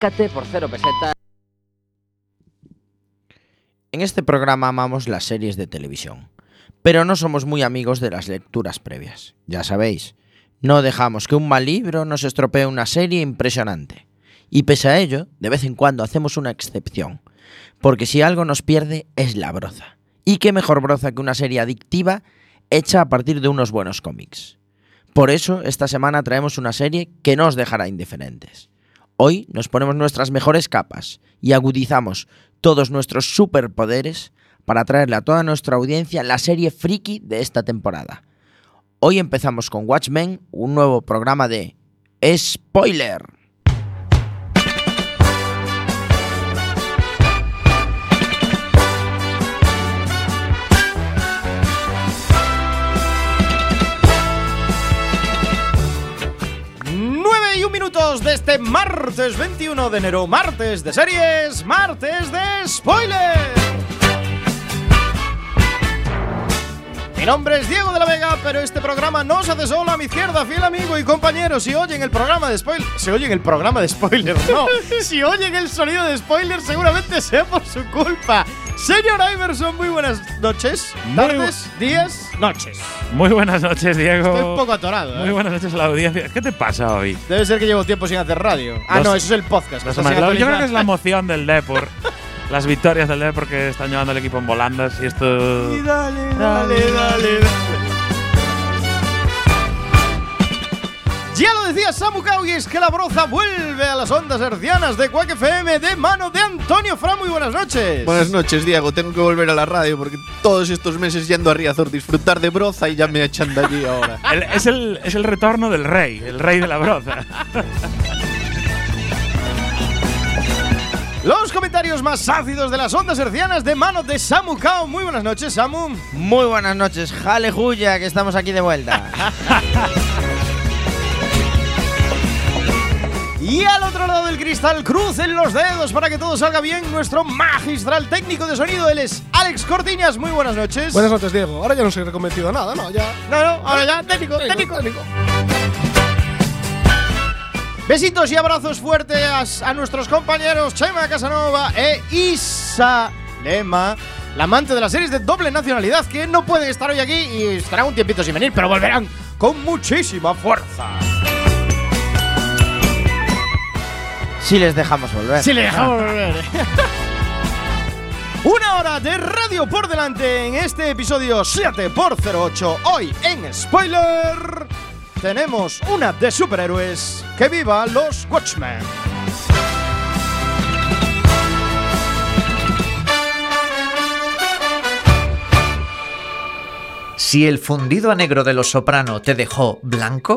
Por cero. En este programa amamos las series de televisión, pero no somos muy amigos de las lecturas previas. Ya sabéis, no dejamos que un mal libro nos estropee una serie impresionante. Y pese a ello, de vez en cuando hacemos una excepción, porque si algo nos pierde es la broza. Y qué mejor broza que una serie adictiva hecha a partir de unos buenos cómics. Por eso, esta semana traemos una serie que no os dejará indiferentes. Hoy nos ponemos nuestras mejores capas y agudizamos todos nuestros superpoderes para traerle a toda nuestra audiencia la serie friki de esta temporada. Hoy empezamos con Watchmen, un nuevo programa de Spoiler. Nueve y un minutos de este martes 21 de enero, martes de series, martes de spoiler. Mi nombre es Diego de la Vega, pero este programa no se hace solo a mi izquierda, fiel amigo y compañero. Si oyen el programa de spoiler, se oyen el programa de spoiler, no. si oyen el sonido de spoiler, seguramente sea por su culpa. Señor Iverson, muy buenas noches, tardes, días, noches. Muy buenas noches, Diego. Estoy un poco atorado. Muy ¿eh? buenas noches a la audiencia. ¿Qué te pasa hoy? Debe ser que llevo tiempo sin hacer radio. Ah, Los- no, eso es el podcast. Los Yo creo que es la emoción del Depor. Las victorias del Depor que están llevando el equipo en volandas y esto. Y dale, dale, dale, dale. Ya lo decía Samu Cao, y es que la broza vuelve a las ondas hercianas de Quack FM de mano de Antonio Fra. Muy buenas noches. Buenas noches, Diego. Tengo que volver a la radio porque todos estos meses yendo a Riazor disfrutar de broza y ya me echan de allí ahora. El- es, el, es el retorno del rey, el rey de la broza. Los comentarios más ácidos de las ondas hercianas de mano de Samu Cao. Muy buenas noches, Samu. Muy buenas noches, Jale Juya, que estamos aquí de vuelta. Y al otro lado del cristal, crucen los dedos para que todo salga bien. Nuestro magistral técnico de sonido, él es Alex Cortiñas. Muy buenas noches. Buenas noches, Diego. Ahora ya no soy recometido a nada, ¿no? Ya. No, no, ahora ya, técnico, técnico. Besitos y abrazos fuertes a nuestros compañeros Chema Casanova e Isa Lema, la amante de las series de doble nacionalidad, que no pueden estar hoy aquí y estarán un tiempito sin venir, pero volverán con muchísima fuerza. Si les dejamos volver. Si le dejamos volver. Una hora de radio por delante en este episodio 7 por 08 Hoy en Spoiler tenemos una de superhéroes. ¡Que viva los Watchmen! Si el fundido a negro de los soprano te dejó blanco,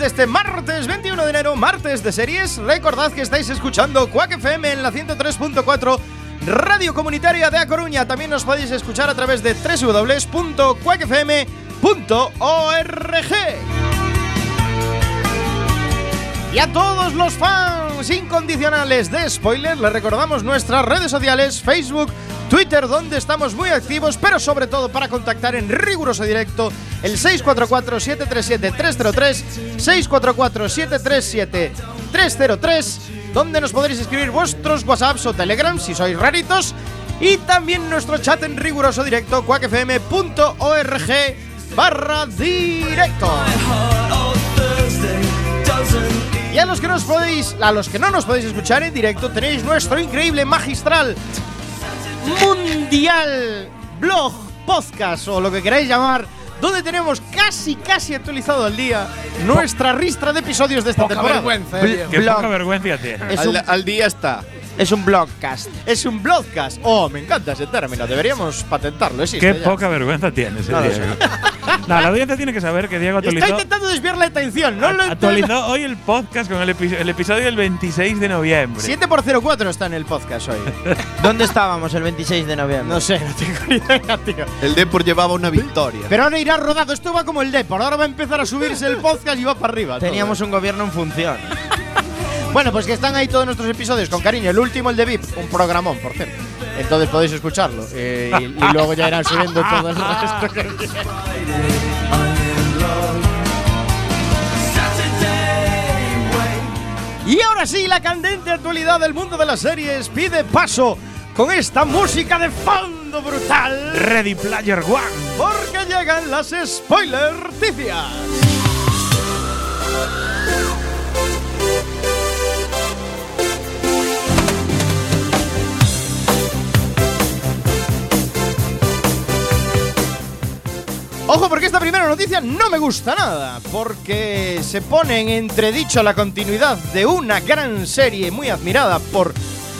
De este martes 21 de enero, martes de series. Recordad que estáis escuchando Quack FM en la 103.4 Radio Comunitaria de A Coruña. También nos podéis escuchar a través de www.quackfm.org. Y a todos los fans incondicionales de Spoiler, les recordamos nuestras redes sociales, Facebook, Twitter, donde estamos muy activos, pero sobre todo para contactar en riguroso directo el 644-737-303, 644-737-303, donde nos podréis escribir vuestros WhatsApps o Telegrams si sois raritos, y también nuestro chat en riguroso directo, quackfm.org barra directo. Y a los que nos podéis, a los que no nos podéis escuchar en directo, tenéis nuestro increíble magistral mundial blog, podcast o lo que queráis llamar, donde tenemos casi casi actualizado al día nuestra ristra de episodios de esta Poca temporada. vergüenza, eh. Qué Blog. poca vergüenza tiene. Es Al, un- al día está. Es un blogcast. Es un blogcast. Oh, me encanta ese término. Deberíamos patentarlo. Existe Qué ya. poca vergüenza tienes, eh, No Diego. no, la audiencia tiene que saber que Diego Está actualizó, intentando desviar la atención. No lo actualizó hoy el podcast con el, epi- el episodio del 26 de noviembre. 7 por 04 está en el podcast hoy. ¿Dónde estábamos el 26 de noviembre? No sé, no tengo ni idea, tío. El Depor llevaba una victoria. Pero ahora irá rodado. Esto va como el Depor. Ahora va a empezar a subirse el podcast y va para arriba. todo. Teníamos un gobierno en función. Bueno, pues que están ahí todos nuestros episodios con cariño. El último, el de VIP, un programón, por cierto. Entonces podéis escucharlo. eh, y, y luego ya irán subiendo todo el resto. que. Y ahora sí, la candente actualidad del mundo de las series pide paso con esta música de fondo brutal. Ready Player One. Porque llegan las spoiler Ojo, porque esta primera noticia no me gusta nada, porque se pone en entredicho la continuidad de una gran serie muy admirada por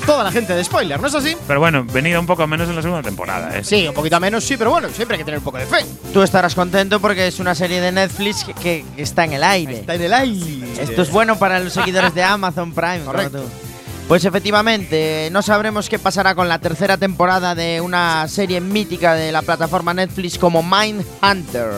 toda la gente de spoiler, ¿no es así? Pero bueno, venida un poco menos en la segunda temporada, ¿eh? Sí, un poquito menos, sí, pero bueno, siempre hay que tener un poco de fe. Tú estarás contento porque es una serie de Netflix que, está en el aire. Está en el aire. Esto es bueno para los seguidores de Amazon Prime. como Correcto. tú. Pues efectivamente, no sabremos qué pasará con la tercera temporada de una serie mítica de la plataforma Netflix como Mindhunter.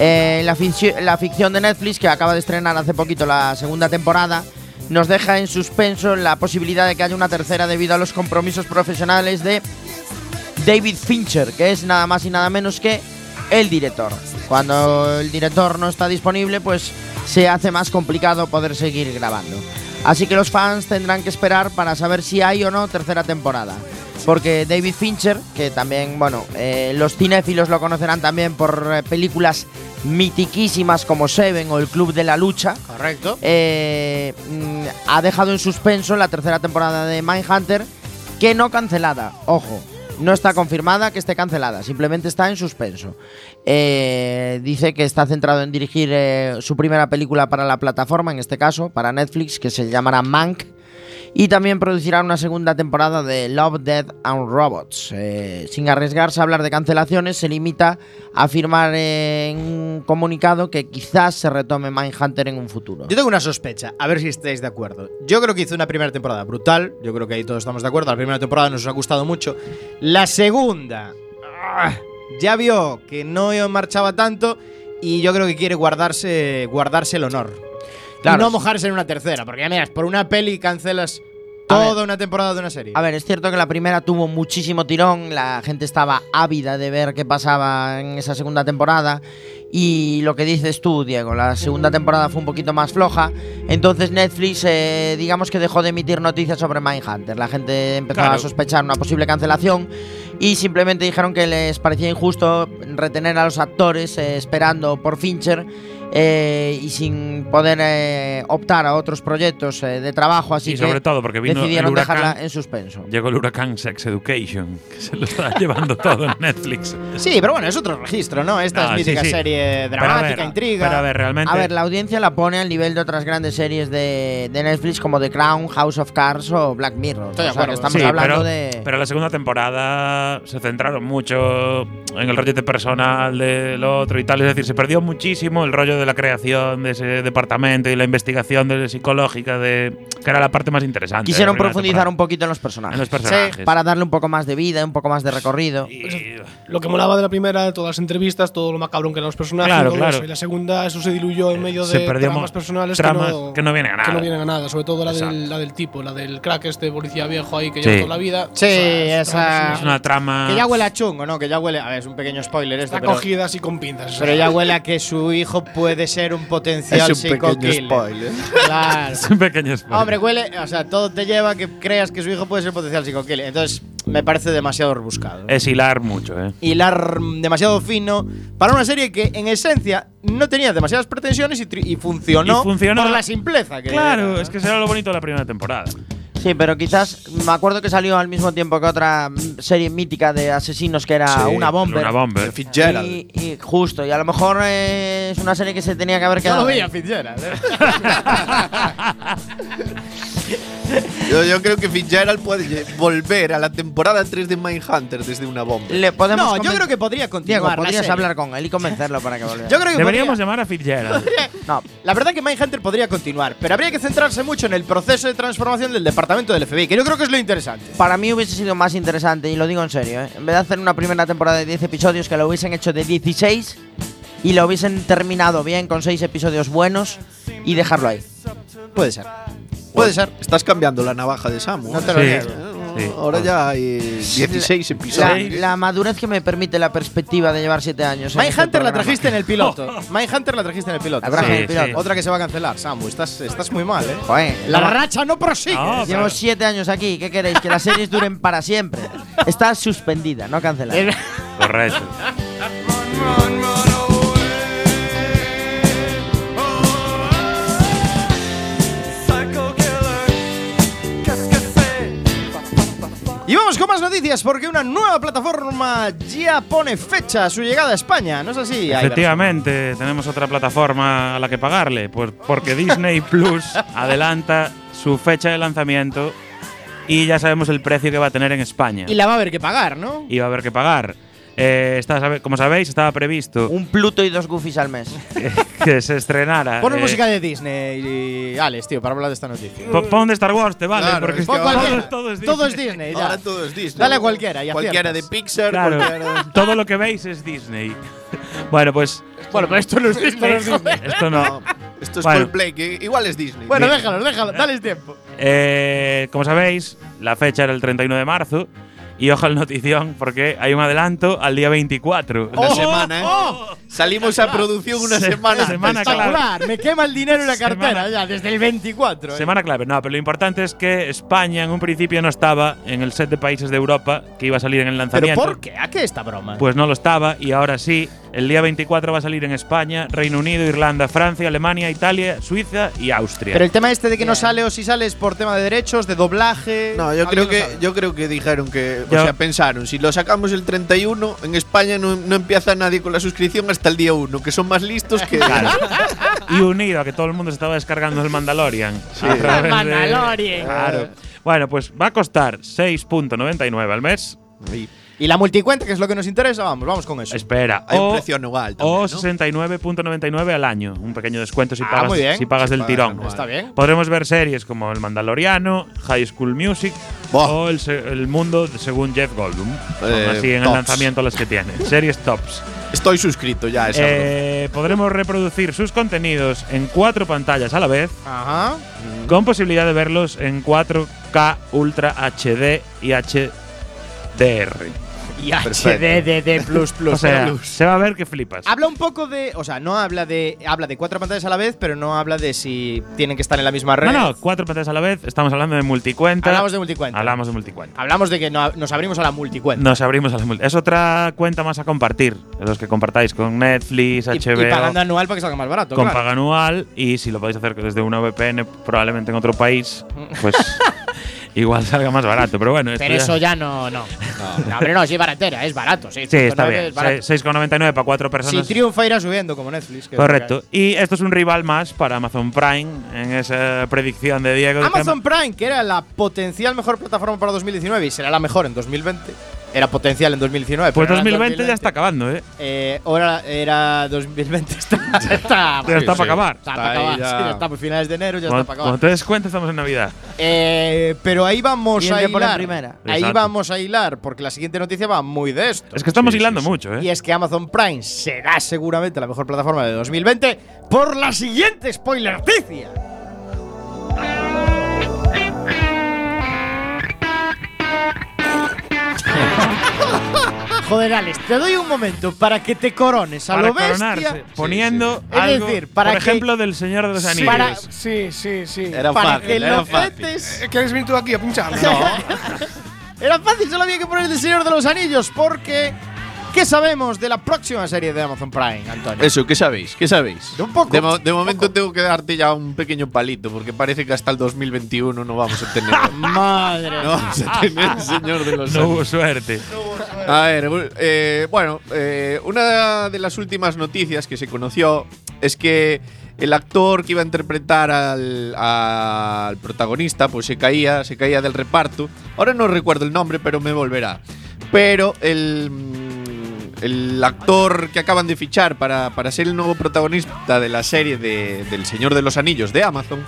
Eh, la, la ficción de Netflix, que acaba de estrenar hace poquito la segunda temporada, nos deja en suspenso la posibilidad de que haya una tercera debido a los compromisos profesionales de David Fincher, que es nada más y nada menos que el director. Cuando el director no está disponible, pues se hace más complicado poder seguir grabando. Así que los fans tendrán que esperar para saber si hay o no tercera temporada. Porque David Fincher, que también, bueno, eh, los cinéfilos lo conocerán también por eh, películas mitiquísimas como Seven o El Club de la Lucha, Correcto. eh, mm, ha dejado en suspenso la tercera temporada de Mindhunter, que no cancelada, ojo. No está confirmada que esté cancelada, simplemente está en suspenso. Eh, dice que está centrado en dirigir eh, su primera película para la plataforma, en este caso, para Netflix, que se llamará Mank. Y también producirá una segunda temporada de Love, Death and Robots. Eh, sin arriesgarse a hablar de cancelaciones, se limita a afirmar en un comunicado que quizás se retome Mindhunter en un futuro. Yo tengo una sospecha, a ver si estáis de acuerdo. Yo creo que hizo una primera temporada brutal, yo creo que ahí todos estamos de acuerdo. La primera temporada nos ha gustado mucho. La segunda ah, ya vio que no marchaba tanto y yo creo que quiere guardarse, guardarse el honor. Claro. Y no mojarse en una tercera, porque ya miras, por una peli cancelas ver. toda una temporada de una serie. A ver, es cierto que la primera tuvo muchísimo tirón, la gente estaba ávida de ver qué pasaba en esa segunda temporada y lo que dices tú, Diego, la segunda temporada fue un poquito más floja, entonces Netflix eh, digamos que dejó de emitir noticias sobre Mindhunter, la gente empezaba Claro. a sospechar una posible cancelación y simplemente dijeron que les parecía injusto retener a los actores eh, esperando por Fincher eh, y sin poder eh, optar a otros proyectos eh, de trabajo, así y que sobre todo porque vino el decidieron huracán. dejarla en suspenso. Llegó el huracán Sex Education, que se lo está llevando todo en Netflix. Sí, pero bueno, es otro registro, ¿no? Esta Ah, es sí, mítica sí. serie Pero a dramática, ver, intriga. Pero a ver, realmente. A ver, la audiencia la pone al nivel de otras grandes series de, de Netflix como The Crown, House of Cards o Black Mirror. Estoy de o sea, que estamos Sí, hablando pero, de. pero la segunda temporada se centraron mucho en el rollete personal del otro y tal. Es decir, se perdió muchísimo el rollo de la creación de ese departamento y la investigación de psicológica, de que era la parte más interesante. Quisieron profundizar temporada. un poquito en los personajes. en los personajes. Para darle un poco más de vida, un poco más de recorrido. Y- Lo que molaba de la primera, todas las entrevistas, todo lo macabrón que eran los personajes. Claro, claro. eso. Y la segunda, eso se diluyó en medio Se de tramas personales tramas que, no, que no vienen a Que nada. no vienen a nada. Sobre todo la del, la del tipo, la del crack, este policía viejo ahí que Sí. lleva toda la vida. Sí, Esas esa- tramas es una trama. Que ya huele a chungo, ¿no? Que ya huele. A ver, es un pequeño spoiler esto, Está pero, cogida así con pinzas. pero ya huele a que su hijo puede ser un potencial Es un pequeño spoiler. Claro. Es un pequeño spoiler. Hombre, huele. O sea, todo te lleva a que creas que su hijo puede ser potencial psico-killer. Entonces, me parece demasiado rebuscado. Es hilar mucho, ¿eh? Hilar demasiado fino para una serie que, en esencia, no tenía demasiadas pretensiones y, y funcionó, Y funcionó. por la simpleza que Claro, era, es que será lo bonito de la primera temporada. Sí, pero quizás me acuerdo que salió al mismo tiempo que otra serie mítica de asesinos que era Sí, una bomber. Una bomber. Fitzgerald. Y, y justo, y a lo mejor eh, es una serie que se tenía que haber No quedado. lo ahí. veía Fitzgerald. Yo, yo creo que Fitzgerald puede volver a la temporada 3 de Mindhunter desde una bomba. Le podemos No, yo creo que podría continuar. Diego, la podrías serie. hablar con él y convencerlo para que volviera. Yo creo que Deberíamos podría- llamar a Fitzgerald. No, La verdad que Mindhunter podría continuar, pero habría que centrarse mucho en el proceso de transformación del departamento del FBI, que yo creo que es lo interesante. para mí hubiese sido más interesante, y lo digo en serio, ¿eh? en vez de hacer una primera temporada de 10 episodios, que lo hubiesen hecho de 16 y lo hubiesen terminado bien con 6 episodios buenos y dejarlo ahí. Puede ser. Puede ser. Estás cambiando la navaja de Samu. No te lo Sí. niego. Sí. Ahora ya hay 16 La, episodios. la madurez que me permite la perspectiva de llevar 7 años. en este Mindhunter la trajiste en el piloto. Mindhunter la trajiste en el piloto. La Sí, en el piloto. sí. Otra que se va a cancelar, Samu. Estás, estás muy mal, ¿eh? Joder, La llevo- racha no prosigue. No, Llevo 7 años aquí. ¿Qué queréis? Que las series duren para siempre. Está suspendida, no cancelada. Eh, Correcto. Noticias porque una nueva plataforma ya pone fecha a su llegada a España. ¿No es así? Efectivamente, tenemos otra plataforma a la que pagarle, pues porque Disney Plus adelanta su fecha de lanzamiento y ya sabemos el precio que va a tener en España. Y la va a haber que pagar, ¿no? Y va a haber que pagar. Eh, está- como sabéis, estaba previsto Un Pluto y dos Goofies al mes. que, que se estrenara. Pon eh, música de Disney y Alex, tío, para hablar de esta noticia. po- Pon de Star Wars, te vale, Claro, porque es que cualquiera. todo, todo es Todo es Disney. Disney, ya. Ahora todo es Disney. Dale a cualquiera y Cualquiera de aciertas. Pixar, Claro, cualquiera de- todo lo que veis es Disney. bueno, pues Bueno, pero esto no es Disney. esto no. No, esto es Bueno. Coldplay, que igual es Disney. Bueno, déjalo, déjalo, dale tiempo. Eh, como sabéis, la fecha era el 31 de marzo. Y ojo al notición, porque hay un adelanto al día 24. Una ¡Oh! semana, ¿eh? ¡Oh! Salimos a producción una Se- semana. semana clave. Espectacular, me quema el dinero en la Semana- cartera ya, desde el 24. ¿eh? Semana clave. No, pero lo importante es que España en un principio no estaba en el set de países de Europa que iba a salir en el ¿Pero lanzamiento. por qué? ¿A qué esta broma? Pues no lo estaba y ahora sí. El día 24 va a salir en España, Reino Unido, Irlanda, Francia, Alemania, Italia, Suiza y Austria. Pero el tema este de que no sale o si sale es por tema de derechos, de doblaje. No, yo ¿Alguien creo que sabe? yo creo que dijeron que, Yo- o sea, pensaron, si lo sacamos el 31, en España no, no empieza nadie con la suscripción hasta el día 1, que son más listos que y unido a que todo el mundo se estaba descargando el Mandalorian. a través de- Mandalorian. Claro. Bueno, pues va a costar 6.99 al mes. Y la multicuenta, que es lo que nos interesa, vamos, vamos con eso. Espera. Hay un o- precio anual O también, ¿no? 69.99 al año. Un pequeño descuento si Ah, pagas, muy bien. si pagas del pagas tirón. anual. Está bien. Podremos ver series como El Mandaloriano, High School Music O el, Mundo según Jeff Goldblum. Son Eh, así en el lanzamiento las que tiene. Series tops. Estoy suscrito ya a esa. Eh, podremos reproducir sus contenidos en cuatro pantallas a la vez, Ajá. con posibilidad de verlos en 4K Ultra HD y HDR. Y. HDDD plus plus. O sea, Pero- se va a ver que flipas. Habla un poco de, o sea, no habla de habla de cuatro pantallas a la vez, pero no habla de si tienen que estar en la misma red. No, no, cuatro pantallas a la vez. Estamos hablando de multicuenta. Hablamos de multicuenta. Hablamos de multicuenta. Hablamos de que no- nos abrimos a la multicuenta. Nos abrimos a la multi. Es otra cuenta más a compartir. Los que compartáis con Netflix, Y, HBO. y pagando anual para que salga más barato. con claro. paga anual. Y si lo podéis hacer desde una VPN, probablemente en otro país, pues igual salga más barato. Pero bueno, Pero ya- eso ya no, no. No, hombre, no, sí, baratera, es barato. Sí, Sí, está 109 bien. es barato. Se- 6,99 para cuatro Si personas. triunfa, irá subiendo como Netflix. que es Correcto. Y esto es un rival más para Amazon Prime en esa predicción de Diego. Amazon Prime, que era la potencial mejor plataforma para 2019 y será la mejor en 2020. Era potencial en 2019. Pues pero era en 2020 ya está acabando, ¿eh? Eh, ahora era 2020. Está, está, Ya está para acabar. Está para acabar. ya. sí, ya está por finales de enero, ya Cuando, está para cuando acabar. te des cuenta, estamos en Navidad. Eh, pero ahí vamos Y a hilar. primera. Ahí Exacto. vamos a hilar, porque la siguiente noticia va muy de esto. Es que estamos Sí, hilando sí, sí. mucho, ¿eh? Y es que Amazon Prime será seguramente la mejor plataforma de 2020 por la siguiente spoiler noticia. Joder, Alex, te doy un momento para que te corones a para lo bestia. coronarse, poniendo Es algo, decir, para por que- ejemplo, del Señor de los Anillos. Para- Sí, sí, sí. Era para fácil, que era lo fácil. ¿Quieres venir tú aquí a pinchar? Era fácil, solo había que poner el Señor de los Anillos, porque ¿qué sabemos de la próxima serie de Amazon Prime, Antonio? Eso, ¿qué sabéis? ¿Qué sabéis? De un poco. De, mo- de Un momento poco. tengo que darte ya un pequeño palito, porque parece que hasta el 2021 no vamos a tener. Madre. no vamos a tener el Señor de los No Anillos. hubo suerte. A ver, eh, bueno, eh, una de las últimas noticias que se conoció es que el actor que iba a interpretar al, protagonista, pues se caía, se caía del reparto. Ahora no recuerdo el nombre, pero me volverá. Pero el, mm, actor que acaban de fichar para, para ser el nuevo protagonista de la serie de, del Señor de los Anillos de Amazon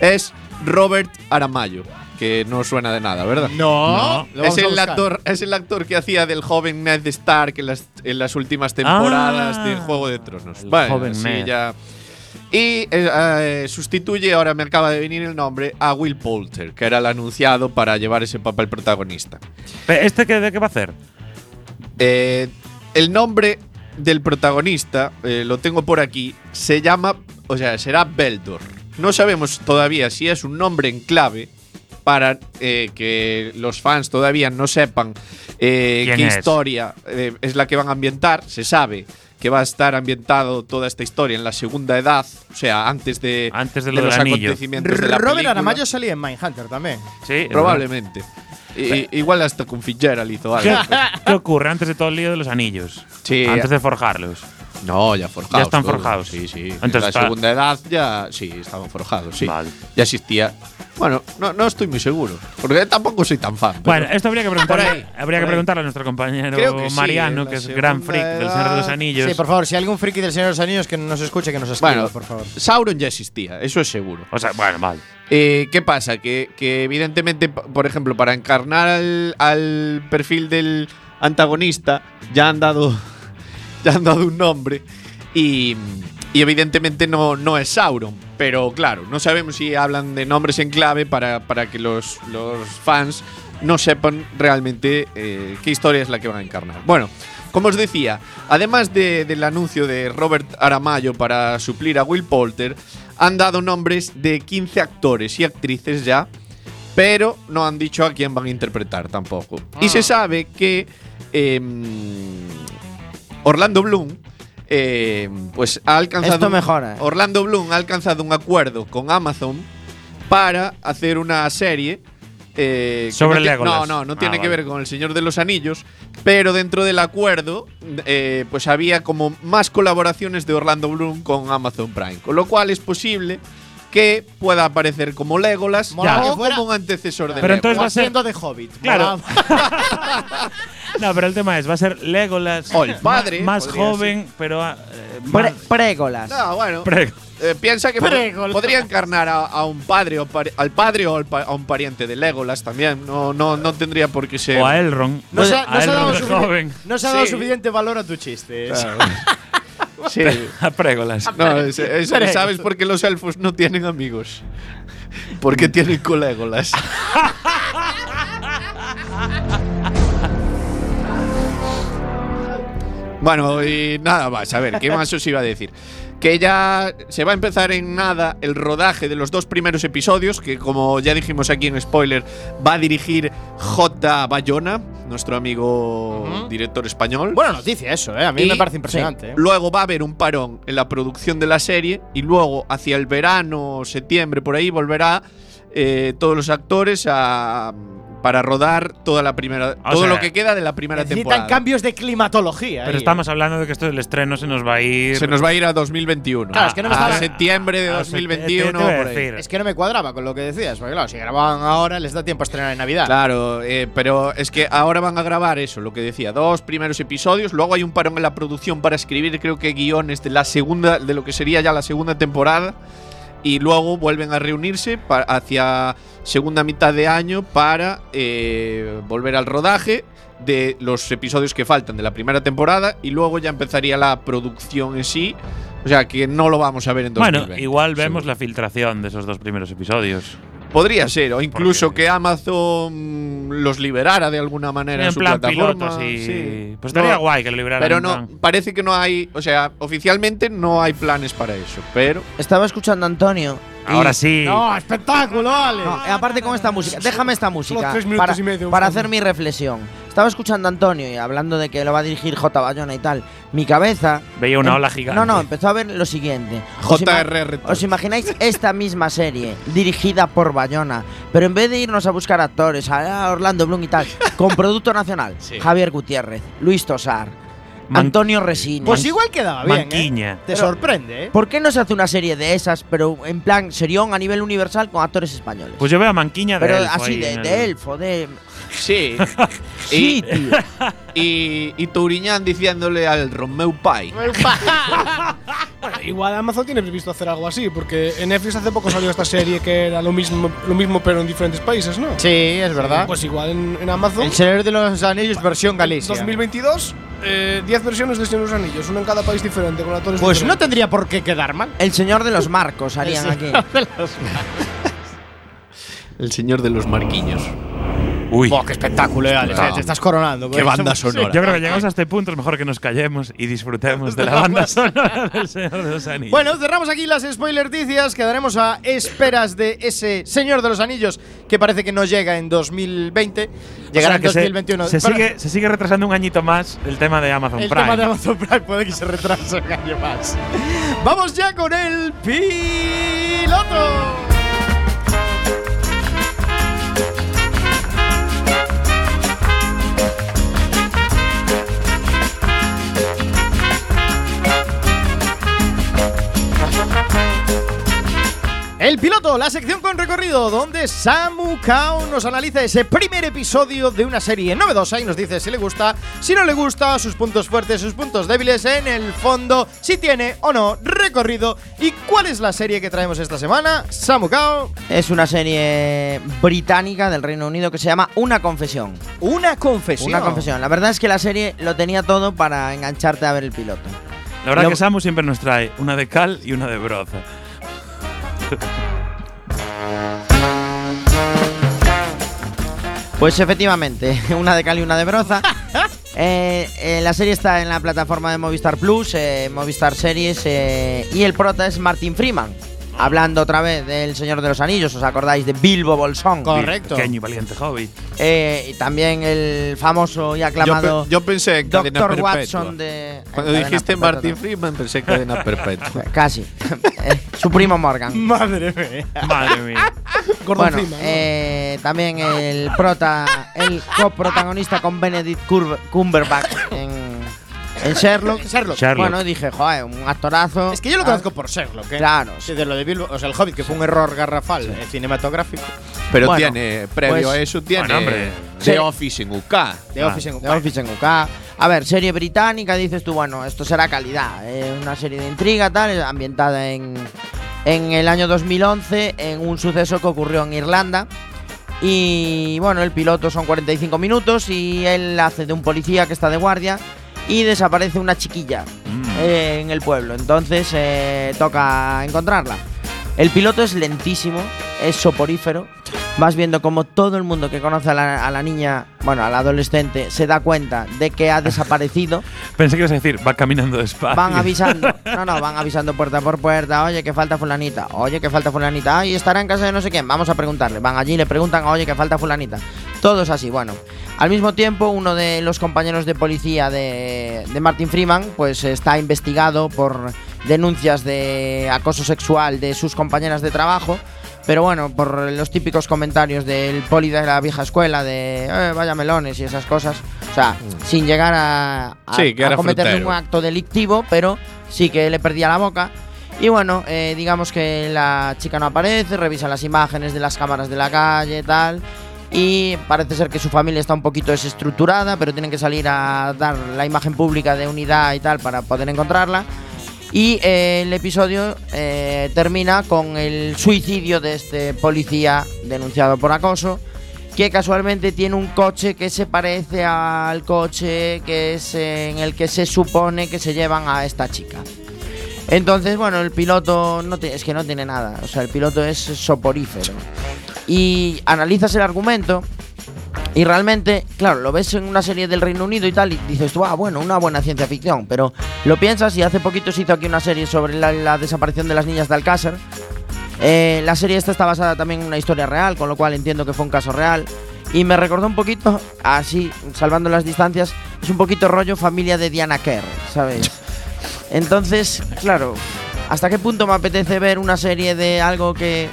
es Robert Aramayo, que no suena de nada, ¿verdad? No, vamos Es el, actor, es el actor que hacía del joven Ned Stark en las, en las últimas temporadas Ah, de Juego de Tronos. el joven sí, Ned. ya. Y eh, eh, sustituye, ahora me acaba de venir el nombre, a Will Poulter, que era el anunciado para llevar ese papel protagonista. ¿Este qué, de qué va a hacer? Eh, el nombre del protagonista, eh, lo tengo por aquí, se llama, o sea, será Beldor. No sabemos todavía si es un nombre en clave para eh, que los fans todavía no sepan eh, ¿Quién qué es? historia eh, es la que van a ambientar. Se sabe que va a estar ambientado toda esta historia en la segunda edad, o sea, antes de, Antes de lo los acontecimientos de la Robert película. Aramayo salía en Mindhunter también. Sí, Probablemente. I- igual hasta con Fitzgerald hizo algo. ¿Qué, qué ocurre antes de todo el lío de los anillos? Sí. Antes de forjarlos. No, ya forjados. Ya están todos. forjados. Sí, sí. Entonces en la está- segunda edad ya sí, estaban forjados, sí. Vale. Ya existía. Bueno, no, no estoy muy seguro. Porque tampoco soy tan fan. Bueno, esto habría que preguntarle, Por ahí, habría que ahí. preguntarle a nuestro compañero Creo que sí, Mariano, la que es gran freak del Señor de los Anillos. Sí, por favor, si hay algún friki del Señor de los Anillos que nos escuche, que nos escriba, bueno, por favor. Sauron ya existía, eso es seguro. O sea, bueno, vale. Eh, ¿Qué pasa? Que, que evidentemente, por ejemplo, para encarnar al, al perfil del antagonista, ya han dado, ya han dado un nombre y, y evidentemente no, no es Sauron. Pero claro, no sabemos si hablan de nombres en clave para, para que los, los fans no sepan realmente eh, qué historia es la que van a encarnar. Bueno, como os decía, además de- del anuncio de Robert Aramayo para suplir a Will Poulter, han dado nombres de 15 actores y actrices ya, pero no han dicho a quién van a interpretar tampoco. Y Ah. se sabe que em, Orlando Bloom eh, pues ha alcanzado Esto mejora, ¿eh? Orlando Bloom ha alcanzado un acuerdo con Amazon para hacer una serie eh, que Sobre no, Legolas. no, no, no Ah, tiene que vale. ver con El Señor de los Anillos, pero dentro del acuerdo, eh, pues había como más colaboraciones de Orlando Bloom con Amazon Prime, con lo cual es posible que pueda aparecer como Legolas Mola o que fuera- como un antecesor de Pero Legolas. entonces va a ser- de Hobbit. Claro. No, pero el tema es, va a ser Legolas. O el padre, Más podría joven, pero. ah, eh, Pre- más- prégolas. No, bueno. pre- Eh, piensa que pod- podría encarnar a, a un padre o pari- al padre o al pa- a un pariente de Legolas también. No, no, no tendría por qué ser. o a Elrond. No se, ha- a no se ha dado Elrond de sufici- joven. no se ha dado Sí. suficiente valor a tu chiste. Sí. A Pregolas. No, es- es- Pregolas. ¿sabes por qué los elfos no tienen amigos? Porque tienen colégolas. Bueno, y nada más, a ver, ¿qué más os iba a decir? Que ya se va a empezar en nada el rodaje de los dos primeros episodios, que como ya dijimos aquí en spoiler, va a dirigir J. Bayona, nuestro amigo director español. Buena noticia eso, ¿eh? A mí Y- me parece impresionante. ¿eh? Luego va a haber un parón en la producción de la serie y luego hacia el verano, septiembre, por ahí volverá eh, todos los actores a para rodar toda la primera O todo sea, lo que queda de la primera Necesitan temporada. cambios de climatología. Pero ahí, estamos hablando de que esto del estreno se nos va a ir. Se nos va a ir a 2021. Claro, es que no me a estaba- septiembre de a 2021 te- te iba a por ahí. decir. Es que no me cuadraba con lo que decías, porque claro, si grababan ahora les da tiempo a estrenar en Navidad. Claro, eh, pero es que ahora van a grabar eso, lo que decía, dos primeros episodios, luego hay un parón en la producción para escribir, creo que guiones de la segunda, de lo que sería ya la segunda temporada, y luego vuelven a reunirse hacia segunda mitad de año para eh, volver al rodaje de los episodios que faltan de la primera temporada y luego ya empezaría la producción en sí, o sea que no lo vamos a ver en 2020. Bueno, igual vemos seguro. la filtración de esos dos primeros episodios. Podría ser, o incluso Porque- que Amazon los liberara de alguna manera en, En su plan plataforma. piloto, sí. sí. Pues estaría No, guay que lo liberaran. Pero no, plan. parece que no hay, o sea, oficialmente no hay planes para eso, pero Estaba escuchando a Antonio. Ahora sí. No, espectáculo, Ale. No, y aparte con esta música, déjame esta música tres minutos para, y medio, para hacer mi reflexión. Estaba escuchando a Antonio y hablando de que lo va a dirigir J. Bayona y tal. Mi cabeza. Veía una em- ola gigante. No, no, empezó a ver lo siguiente. ¿Os ima- JRR. ¿Os imagináis esta misma serie dirigida por Bayona, pero en vez de irnos a buscar actores, a Orlando Bloom y tal, con producto nacional, Sí. Javier Gutiérrez, Luis Tosar, Man- Antonio Resines. Pues igual quedaba bien. ¿eh? Manquiña. Te sorprende, ¿eh? ¿Por qué no se hace una serie de esas, pero en plan serión a nivel universal con actores españoles? Pues yo veo a Manquiña de pero elfo así, de, en de el- elfo, de. Sí. Sí, y, tío. y, y Touriñán diciéndole al Romeu Pai. Bueno, igual Amazon tiene previsto hacer algo así, porque en Netflix hace poco salió esta serie que era lo mismo, lo mismo pero en diferentes países, ¿no? Sí, es verdad. Pues igual en, en Amazon. El Señor de los Anillos versión Galicia. 2022, eh, 10 versiones de Señor de los Anillos, una en cada país diferente, con actores Pues no diferentes. tendría por qué quedar mal. El señor de los marcos harían El aquí. Señor de los- El señor de los marquiños. Uy. Buah, qué espectáculo, eh, Alex. Ah. Te estás coronando. Qué pues. banda sonora. Yo creo que llegamos a este punto, es mejor que nos callemos y disfrutemos de la banda sonora del Señor de los Anillos. Bueno, cerramos aquí las spoilerticias. Quedaremos a esperas de ese Señor de los Anillos que parece que no llega en 2020. Llegará O sea, en que se- 2021. Se, Para- sigue, se sigue retrasando un añito más el tema de Amazon El Prime. tema de Amazon Prime puede que se retrase un año más. Vamos ya con el piloto. El piloto, la sección con recorrido, donde Samu Kao nos analiza ese primer episodio de una serie novedosa y nos dice si le gusta, si no le gusta, sus puntos fuertes, sus puntos débiles, en el fondo, si tiene o no recorrido. ¿Y cuál es la serie que traemos esta semana? Samu Kao, Es una serie británica del Reino Unido que se llama Una confesión. una confesión. Una confesión. La verdad es que la serie lo tenía todo para engancharte a ver el piloto. La verdad Lo- que Samu siempre nos trae una de cal y una de broza. Pues efectivamente, una de cal y una de broza. Eh, eh, la serie está en la plataforma de Movistar Plus, eh, Movistar Series, y el prota es Martin Freeman. Hablando otra vez del Señor de los Anillos, ¿os acordáis de Bilbo Bolsón? Correcto. Pequeño y valiente hobbit. Eh, y también el famoso y Yo, aclamado pe- yo pensé en cadena Doctor perpetua. Watson de. Cuando dijiste Perpetua Martin Freeman, pensé cadena perpetua. Casi. Eh, Su primo Morgan. Madre mía. Madre mía. Gordon Bueno, Freeman, ¿no? eh, también el prota, el coprotagonista con Benedict Cumberbatch en, en Sherlock. Sherlock. Sherlock. Bueno, dije, joder, un actorazo. Es que yo lo Ah, conozco por Sherlock, ¿eh? Claro, Sí, de lo de Bilbo, o sea, el Hobbit, que fue un error garrafal eh, cinematográfico. Pero Bueno, tiene, previo pues- a eso, tiene Bueno, hombre. The Sí. Office en UK. De Ah, Office en The Office en UK. A ver, serie británica, dices tú, bueno, esto será calidad. eh, una serie de intriga, tal, ambientada en, en el año 2011, en un suceso que ocurrió en Irlanda. Y bueno, el piloto son 45 minutos y él hace de un policía que está de guardia y desaparece una chiquilla Mm. eh, en el pueblo. Entonces eh, toca encontrarla. El piloto es lentísimo, es soporífero. Vas viendo como todo el mundo que conoce a la, a la niña, bueno, al adolescente, se da cuenta de que ha desaparecido. Pensé que ibas a decir, va caminando despacio. Van avisando, no, no, van avisando puerta por puerta. Oye, que falta fulanita. Oye, que falta fulanita. Ay, estará en casa de no sé quién. Vamos a preguntarle. Van allí, le preguntan, oye, que falta fulanita. Todos así, bueno. Al mismo tiempo, uno de los compañeros de policía de, de Martin Freeman, pues está investigado por denuncias de acoso sexual de sus compañeras de trabajo. Pero bueno, por los típicos comentarios del poli de la vieja escuela, de "Eh, vaya melones y esas cosas. O sea, sin llegar a, a- Sí, a cometer frutero. ningún acto delictivo, pero sí que le perdía la boca. Y bueno, eh, digamos que la chica no aparece, revisa las imágenes de las cámaras de la calle, tal. Y parece ser que su familia está un poquito desestructurada, pero tienen que salir a dar la imagen pública de unidad y tal para poder encontrarla. Y eh, el episodio eh, termina con el suicidio de este policía denunciado por acoso, que casualmente tiene un coche que se parece al coche que es en el que se supone que se llevan a esta chica. Entonces, bueno, el piloto no te- es que no tiene nada, o sea, el piloto es soporífero. Y analizas el argumento y realmente, claro, lo ves en una serie del Reino Unido y tal, y dices tú, ah, bueno, una buena ciencia ficción. Pero lo piensas y hace poquito se hizo aquí una serie sobre la, la desaparición de las niñas de Alcázar. Eh, la serie esta está basada también en una historia real, con lo cual entiendo que fue un caso real. Y me recordó un poquito, así, salvando las distancias, es un poquito rollo familia de Diana Kerr, ¿sabes? Entonces, claro, ¿hasta qué punto me apetece ver una serie de algo que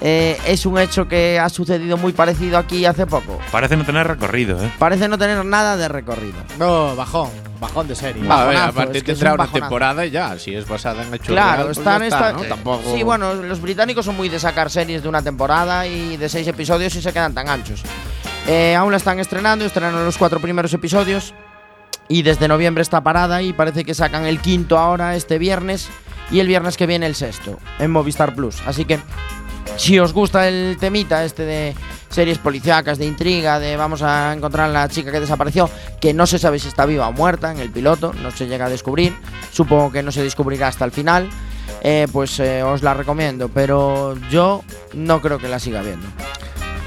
eh, es un hecho que ha sucedido muy parecido aquí hace poco. Parece no tener recorrido, ¿eh? Parece no tener nada de recorrido. No, bajón. Bajón de serie. A ver, aparte es que tendrá un una temporada y ya, si es basada en hechos Claro, reales, pues están está, esta- ¿no? eh, Tampoco Sí, bueno, los británicos son muy de sacar series de una temporada y de seis episodios y se quedan tan anchos. Eh, aún la están estrenando, estrenaron los cuatro primeros episodios y desde noviembre está parada y parece que sacan el quinto ahora este viernes y el viernes que viene el sexto en Movistar Plus. Así que si os gusta el temita este de series policíacas, de intriga, de vamos a encontrar a la chica que desapareció, que no se sabe si está viva o muerta en el piloto, no se llega a descubrir, supongo que no se descubrirá hasta el final, eh, pues eh, os la recomiendo, pero yo no creo que la siga viendo.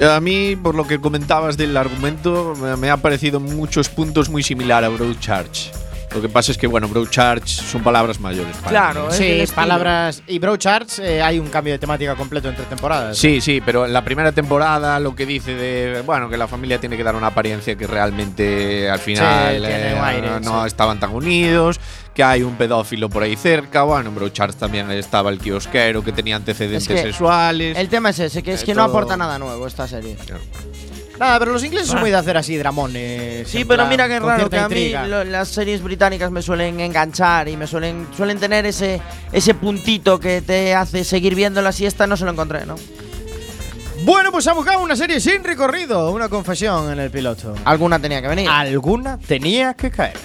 A mí, por lo que comentabas del argumento, me, ha parecido muchos puntos muy similar a Broadchurch. Lo que pasa es que, bueno, Broadchurch son palabras mayores. para Claro, mí. es Sí, estilo. palabras. Y Broadcharts, eh, hay un cambio de temática completo entre temporadas. Sí, sí, pero en la primera temporada lo que dice de, bueno, que la familia tiene que dar una apariencia que realmente al final eh, aire, no sí. estaban tan unidos, que hay un pedófilo por ahí cerca, bueno, en Broadchurch también estaba el kiosquero que tenía antecedentes Es que sexuales. El tema es ese, que es que no aporta nada nuevo esta serie. Nada, pero los ingleses son muy de hacer así dramones. Sí, pero plan, mira qué raro que a mí lo- las series británicas me suelen enganchar y me suelen suelen tener ese ese puntito que te hace seguir viéndolas y esta no se lo encontré, ¿no? Bueno, pues ha buscado una serie sin recorrido. Una confesión en el piloto. Alguna tenía que venir. Alguna tenía que caer.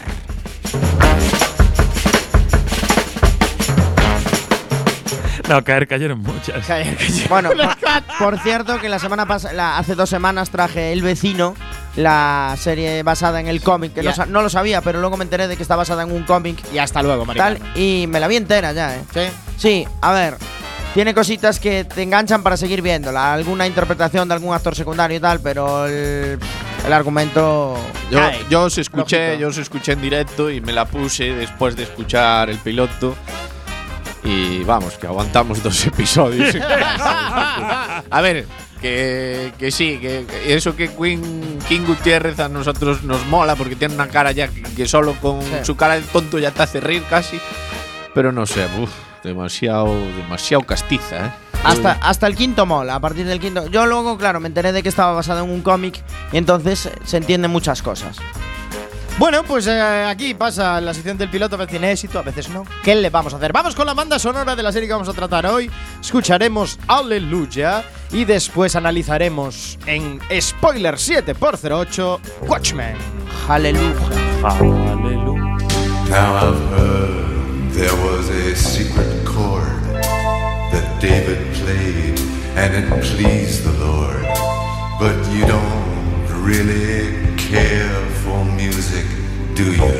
No, caer cayeron muchas. Caer. Bueno, por, por cierto que la semana pasada, hace dos semanas traje El Vecino, la serie basada en el cómic, que no, lo sabía, pero luego me enteré de que está basada en un cómic Y hasta luego, tal, Mariano. y me la vi entera ya, ¿eh? Sí. Sí, a ver, tiene cositas que te enganchan para seguir viéndola, alguna interpretación de algún actor secundario y tal, pero el, el argumento... Yo, Cae. yo os escuché, Lógico. yo os escuché en directo y me la puse después de escuchar el piloto. Y vamos, que aguantamos dos episodios. a ver, que, que sí, que, que eso que Queen, King Gutiérrez a nosotros nos mola porque tiene una cara ya que, que solo con Sí. su cara de tonto ya te hace reír casi. Pero no sé, uf, demasiado, demasiado castiza, ¿eh? Hasta, hasta el quinto mola, a partir del quinto. Yo luego, claro, me enteré de que estaba basado en un cómic y entonces se entienden muchas cosas. Bueno, pues eh, aquí pasa la sección del piloto, a veces tiene éxito, a veces no. ¿Qué le vamos a hacer? Vamos con la banda sonora de la serie que vamos a tratar hoy. Escucharemos Aleluya y después analizaremos en Spoiler 7 x 08 Watchmen. Aleluya. Now I've heard there was a secret chord that David played and it pleased the Lord. But you don't really care for music, do you?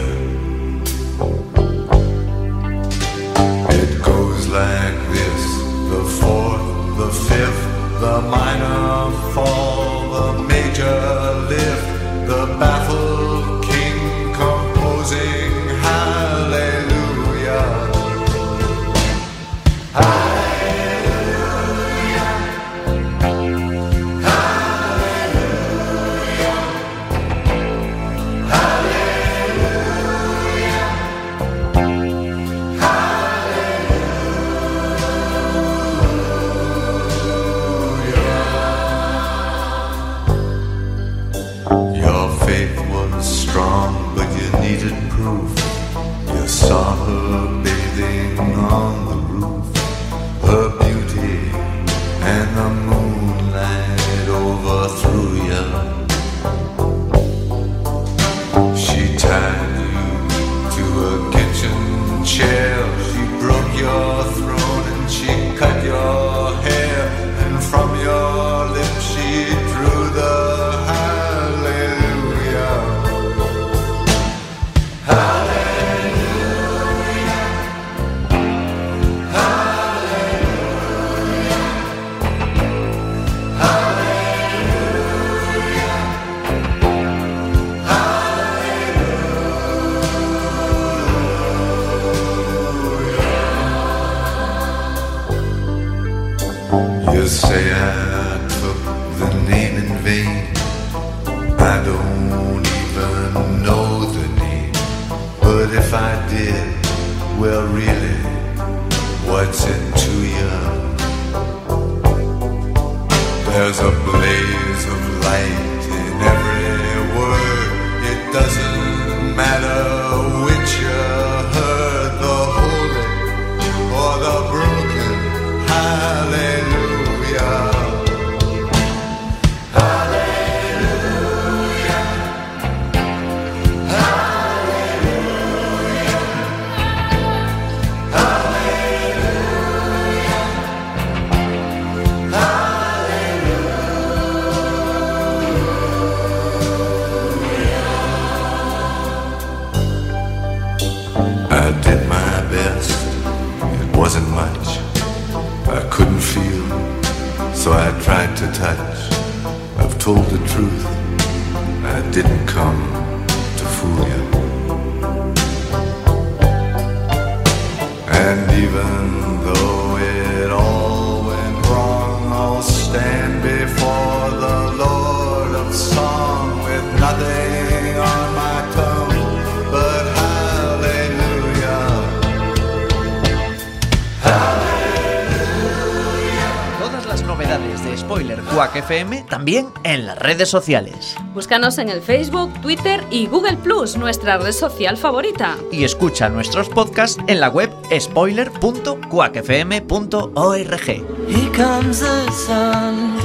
It goes like this the fourth, the fifth, the minor fall, the major lift, the baffled Didn't come to fool you. And even though Quack FM también en las redes sociales. Búscanos en el Facebook, Twitter y Google Plus, nuestra red social favorita. Y escucha nuestros podcasts en la web spoiler.quackfm.org.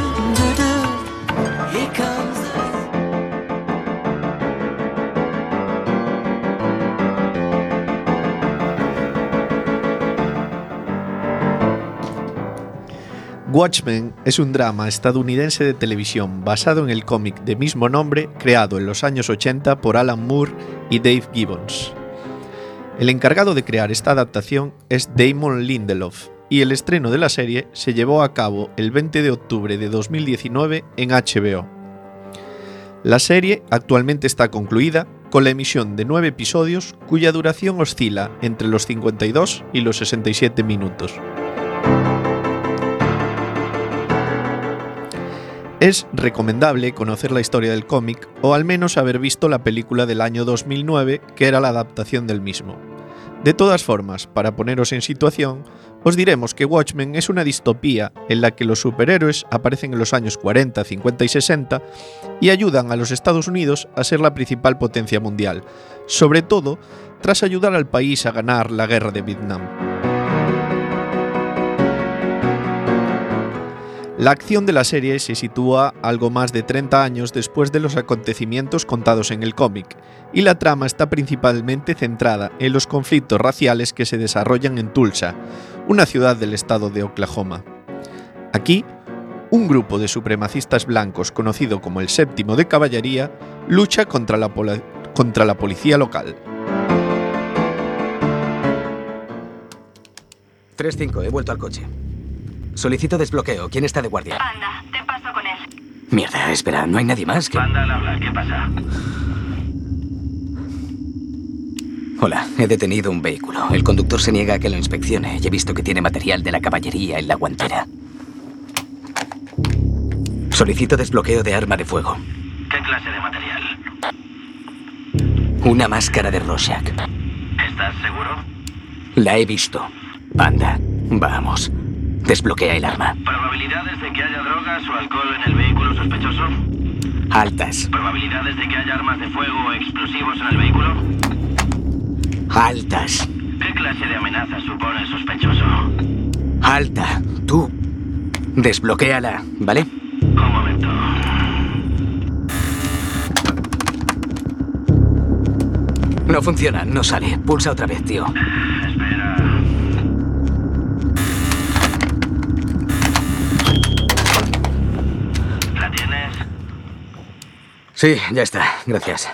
Watchmen es un drama estadounidense de televisión basado en el cómic de mismo nombre creado en los años 80 por Alan Moore y Dave Gibbons. El encargado de crear esta adaptación es Damon Lindelof y el estreno de la serie se llevó a cabo el 20 de octubre de 2019 en HBO. La serie actualmente está concluida con la emisión de nueve episodios cuya duración oscila entre los 52 y los 67 minutos. Es recomendable conocer la historia del cómic o al menos haber visto la película del año 2009 que era la adaptación del mismo. De todas formas, para poneros en situación, os diremos que Watchmen es una distopía en la que los superhéroes aparecen en los años 40, 50 y 60 y ayudan a los Estados Unidos a ser la principal potencia mundial, sobre todo tras ayudar al país a ganar la guerra de Vietnam. La acción de la serie se sitúa algo más de 30 años después de los acontecimientos contados en el cómic, y la trama está principalmente centrada en los conflictos raciales que se desarrollan en Tulsa, una ciudad del estado de Oklahoma. Aquí, un grupo de supremacistas blancos conocido como el Séptimo de Caballería lucha contra la, contra la policía local. 3-5, he vuelto al coche. Solicito desbloqueo. ¿Quién está de guardia? Anda, te paso con él. Mierda, espera, no hay nadie más que. Anda al habla, ¿qué pasa? Hola, he detenido un vehículo. El conductor se niega a que lo inspeccione y he visto que tiene material de la caballería en la guantera. Solicito desbloqueo de arma de fuego. ¿Qué clase de material? Una máscara de Rorschach. ¿Estás seguro? La he visto. Anda, vamos. Desbloquea el arma. ¿Probabilidades de que haya drogas o alcohol en el vehículo sospechoso? Altas, ¿Probabilidades de que haya armas de fuego o explosivos en el vehículo? altas, ¿Qué clase de amenaza supone el sospechoso? alta. Tú. Desbloquéala, ¿vale? Un momento. No funciona, no sale. Pulsa otra vez, tío. Espera. ¿La tienes? Sí, ya está. Gracias.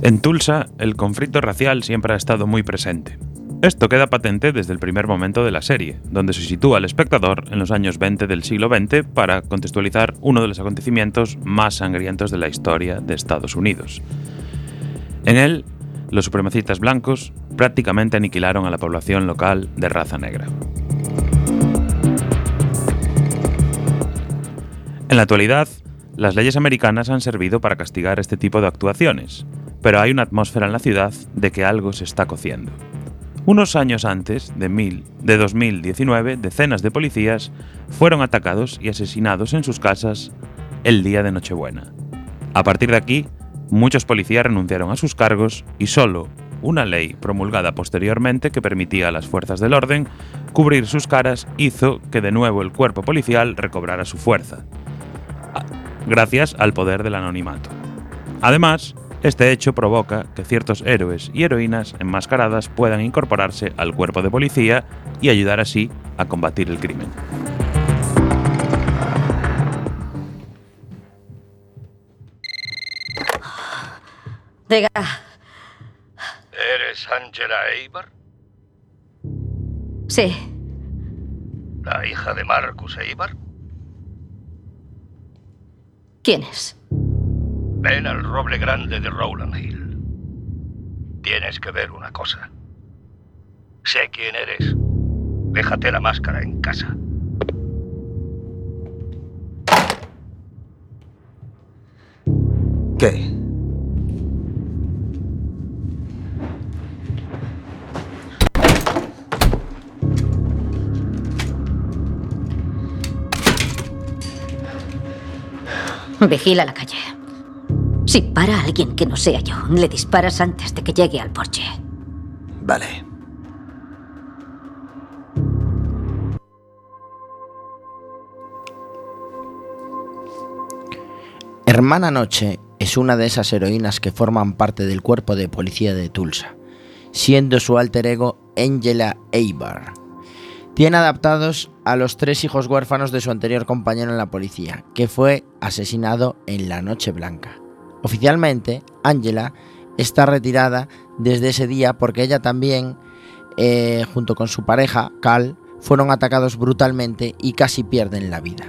En Tulsa, el conflicto racial siempre ha estado muy presente. Esto queda patente desde el primer momento de la serie, donde se sitúa al espectador en los años 20 del siglo XX para contextualizar uno de los acontecimientos más sangrientos de la historia de Estados Unidos. En él, los supremacistas blancos prácticamente aniquilaron a la población local de raza negra. En la actualidad, las leyes americanas han servido para castigar este tipo de actuaciones, pero hay una atmósfera en la ciudad de que algo se está cociendo. Unos años antes de, mil, de 2019, decenas de policías fueron atacados y asesinados en sus casas el día de Nochebuena. A partir de aquí, muchos policías renunciaron a sus cargos y solo una ley promulgada posteriormente que permitía a las fuerzas del orden cubrir sus caras hizo que de nuevo el cuerpo policial recobrara su fuerza, gracias al poder del anonimato. Además, este hecho provoca que ciertos héroes y heroínas enmascaradas puedan incorporarse al cuerpo de policía y ayudar así a combatir el crimen. Diga, ¿Eres Angela Eibar? sí, ¿La hija de Marcus Eibar? ¿quién es? Ven al roble grande de Rowland Hill. Tienes que ver una cosa. Sé quién eres. Déjate la máscara en casa. ¿Qué? Vigila la calle. Si para a alguien que no sea yo, le disparas antes de que llegue al porche. Vale. Hermana Noche es una de esas heroínas que forman parte del cuerpo de policía de Tulsa, siendo su alter ego Angela Eibar. Tiene adaptados a los tres hijos huérfanos de su anterior compañero en la policía, que fue asesinado en la Noche Blanca. Oficialmente, Angela está retirada desde ese día porque ella también, eh, junto con su pareja, Cal, fueron atacados brutalmente y casi pierden la vida.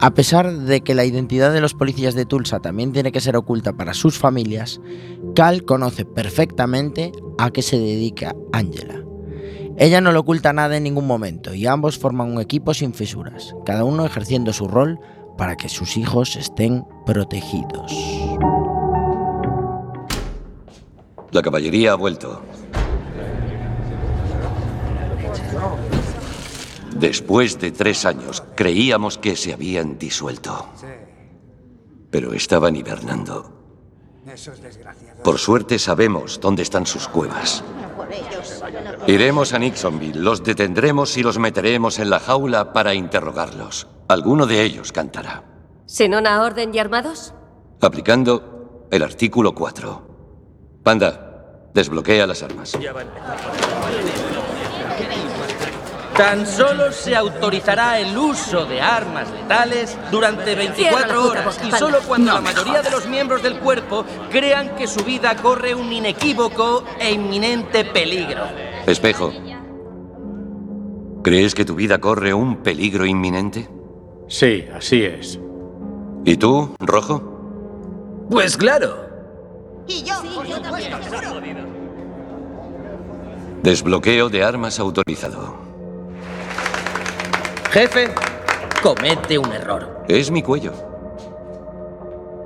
A pesar de que la identidad de los policías de Tulsa también tiene que ser oculta para sus familias, Cal conoce perfectamente a qué se dedica Angela. Ella no le oculta nada en ningún momento y ambos forman un equipo sin fisuras, cada uno ejerciendo su rol para que sus hijos estén protegidos. La caballería ha vuelto. Después de tres años, creíamos que se habían disuelto. Pero estaban hibernando. Por suerte sabemos dónde están sus cuevas. Iremos a Nixonville, los detendremos y los meteremos en la jaula para interrogarlos. Alguno de ellos cantará, ¿Sin una orden y armados? aplicando el artículo 4. Panda, desbloquea las armas. Tan solo se autorizará el uso de armas letales durante Cierra la 24 puta horas y solo cuando la mayoría de los miembros del cuerpo crean que su vida corre un inequívoco e inminente peligro. Espejo. ¿Crees que tu vida corre un peligro inminente? Sí, así es. ¿Y tú, Rojo? Pues claro. Y yo, por supuesto, seguro. Desbloqueo de armas autorizado. Jefe, comete un error. Es mi cuello.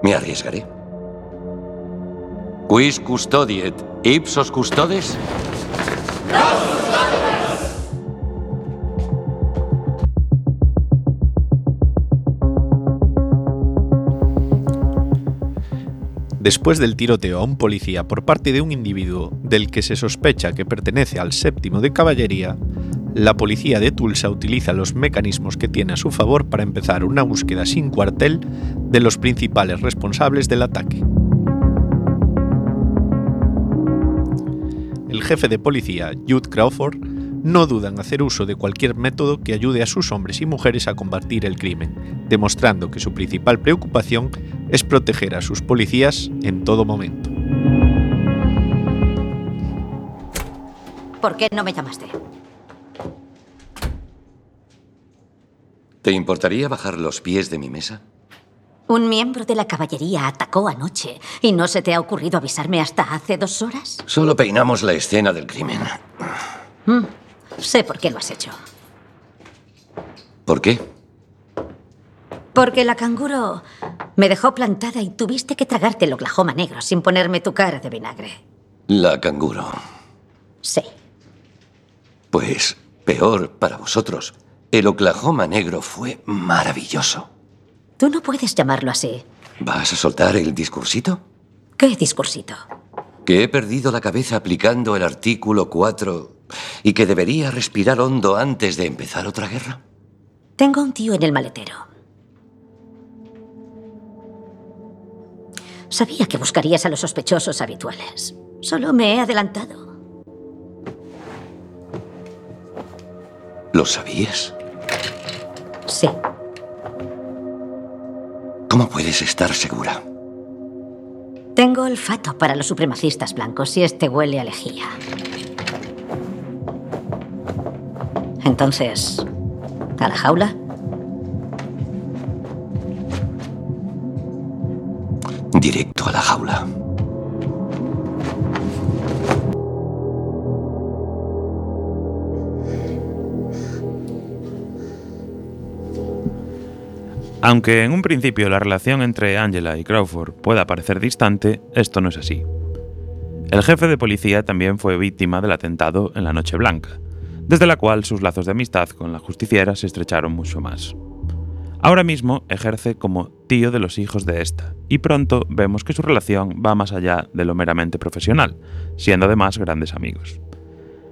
Me arriesgaré. Quis custodiet ipsos custodes? Después del tiroteo a un policía por parte de un individuo del que se sospecha que pertenece al séptimo de caballería, la policía de Tulsa utiliza los mecanismos que tiene a su favor para empezar una búsqueda sin cuartel de los principales responsables del ataque. El jefe de policía, Jude Crawford, no duda en hacer uso de cualquier método que ayude a sus hombres y mujeres a combatir el crimen, demostrando que su principal preocupación es proteger a sus policías en todo momento. ¿Por qué no me llamaste? ¿Te importaría bajar los pies de mi mesa? Un miembro de la caballería atacó anoche y no se te ha ocurrido avisarme hasta hace dos horas. Solo peinamos la escena del crimen. Mm, sé por qué lo has hecho. ¿Por qué? Porque la canguro me dejó plantada y tuviste que tragarte el Oklahoma negro sin ponerme tu cara de vinagre. La canguro. Sí. Pues peor para vosotros. El Oklahoma negro fue maravilloso. Tú no puedes llamarlo así. ¿Vas a soltar el discursito? ¿Qué discursito? Que he perdido la cabeza aplicando el artículo 4 y que debería respirar hondo antes de empezar otra guerra. Tengo un tío en el maletero. Sabía que buscarías a los sospechosos habituales. Solo me he adelantado. ¿Lo sabías? Sí. ¿Cómo puedes estar segura? Tengo olfato para los supremacistas blancos y este huele a lejía. Entonces, ¿a la jaula? Directo a la jaula. Aunque en un principio la relación entre Angela y Crawford pueda parecer distante, esto no es así. El jefe de policía también fue víctima del atentado en la Noche Blanca, desde la cual sus lazos de amistad con la justiciera se estrecharon mucho más. Ahora mismo ejerce como tío de los hijos de esta, y pronto vemos que su relación va más allá de lo meramente profesional, siendo además grandes amigos.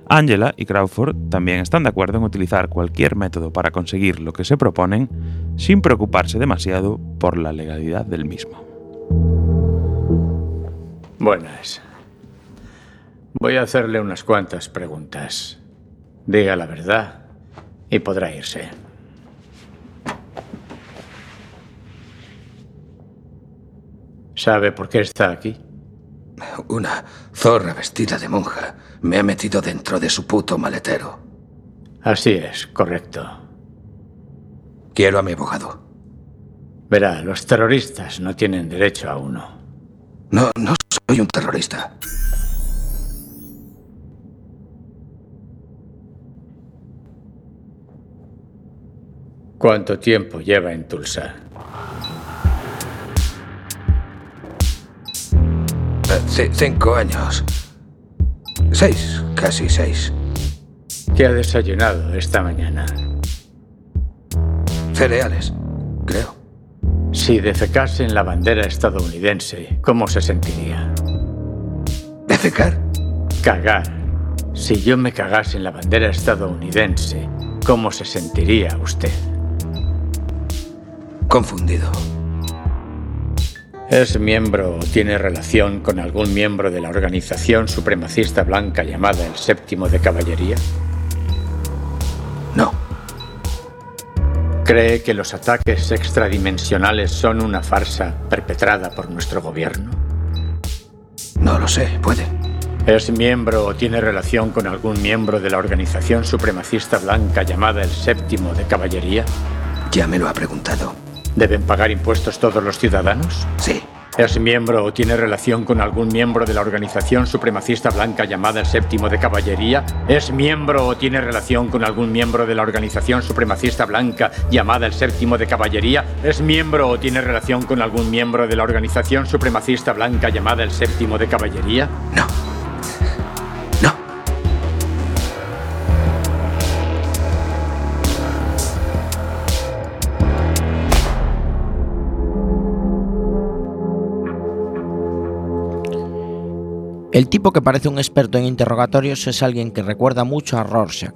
Angela y Crawford también están de acuerdo en utilizar cualquier método para conseguir lo que se proponen sin preocuparse demasiado por la legalidad del mismo. Buenas. Voy a hacerle unas cuantas preguntas. Diga la verdad y podrá irse. ¿Sabe por qué está aquí? Una zorra vestida de monja me ha metido dentro de su puto maletero. Así es, correcto. Quiero a mi abogado. Verá, los terroristas no tienen derecho a uno. No, no soy un terrorista. ¿Cuánto tiempo lleva en Tulsa? Eh, ci- cinco años. Seis, casi seis. ¿Qué ha desayunado esta mañana? Cereales, creo. Si defecase en la bandera estadounidense, ¿cómo se sentiría? ¿Defecar? Cagar. Si yo me cagase en la bandera estadounidense, ¿cómo se sentiría usted? Confundido. ¿Es miembro o tiene relación con algún miembro de la organización supremacista blanca llamada el Séptimo de Caballería? No. ¿Cree que los ataques extradimensionales son una farsa perpetrada por nuestro gobierno? No lo sé, puede. ¿Es miembro o tiene relación con algún miembro de la organización supremacista blanca llamada el Séptimo de Caballería? Ya me lo ha preguntado. ¿Deben pagar impuestos todos los ciudadanos? Sí. ¿Es miembro o tiene relación con algún miembro de la organización supremacista blanca llamada el Séptimo de Caballería? ¿Es miembro o tiene relación con algún miembro de la organización supremacista blanca llamada el Séptimo de Caballería? ¿Es miembro o tiene relación con algún miembro de la organización supremacista blanca llamada el Séptimo de Caballería? No. El tipo que parece un experto en interrogatorios es alguien que recuerda mucho a Rorschach,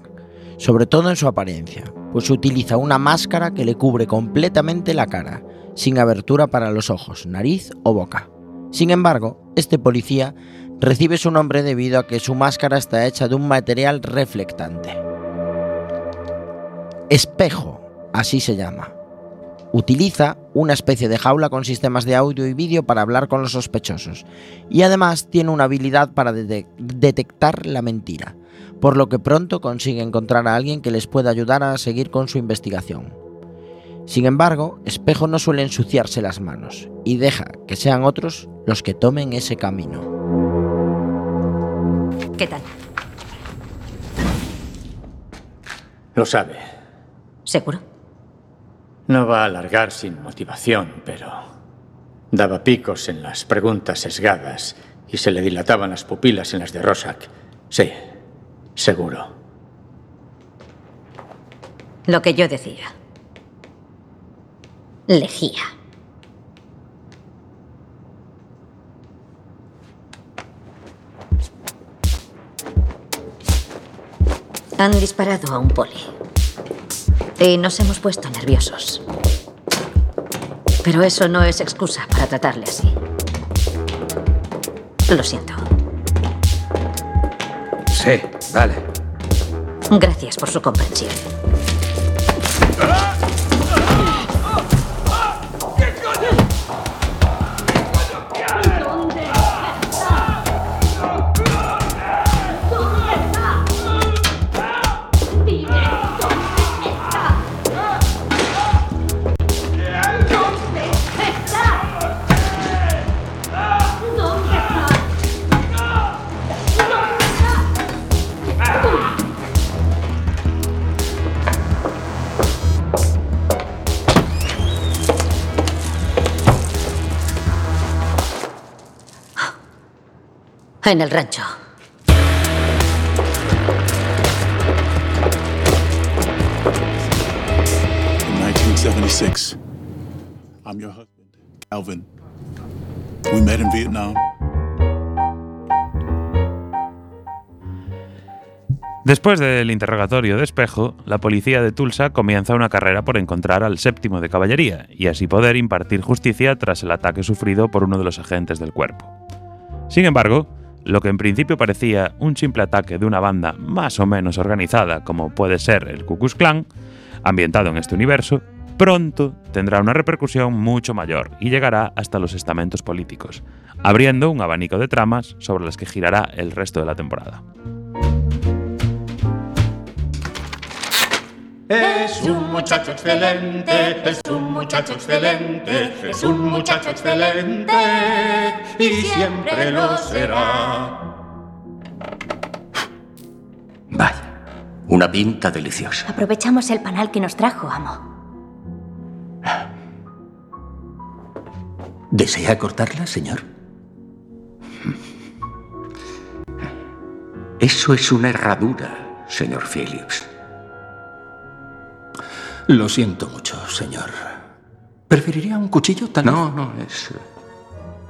sobre todo en su apariencia, pues utiliza una máscara que le cubre completamente la cara, sin abertura para los ojos, nariz o boca. Sin embargo, este policía recibe su nombre debido a que su máscara está hecha de un material reflectante. Espejo, así se llama. Utiliza una especie de jaula con sistemas de audio y vídeo para hablar con los sospechosos y además tiene una habilidad para dete- detectar la mentira, por lo que pronto consigue encontrar a alguien que les pueda ayudar a seguir con su investigación. Sin embargo, Espejo no suele ensuciarse las manos y deja que sean otros los que tomen ese camino. ¿Qué tal? Lo sabe. ¿Seguro? No va a alargar sin motivación, pero daba picos en las preguntas sesgadas y se le dilataban las pupilas en las de Rosak. Sí, seguro. Lo que yo decía. Lejía. Han disparado a un poli. Y nos hemos puesto nerviosos. Pero eso no es excusa para tratarle así. Lo siento. Sí, vale. Gracias por su comprensión. En el rancho. In 1976, I'm your husband, Alvin. We met in Vietnam. Después del interrogatorio de espejo, la policía de Tulsa comienza una carrera por encontrar al séptimo de caballería y así poder impartir justicia tras el ataque sufrido por uno de los agentes del cuerpo. Sin embargo, lo que en principio parecía un simple ataque de una banda más o menos organizada como puede ser el Ku Klan, ambientado en este universo, pronto tendrá una repercusión mucho mayor y llegará hasta los estamentos políticos, abriendo un abanico de tramas sobre las que girará el resto de la temporada. Es un muchacho excelente, es un muchacho excelente, es un muchacho excelente y siempre lo será. Vaya, una pinta deliciosa. Aprovechamos el panal que nos trajo, amo. ¿Desea cortarla, señor? Eso es una herradura, señor Phillips. Lo siento mucho, señor. ¿Preferiría un cuchillo tal No, no, es...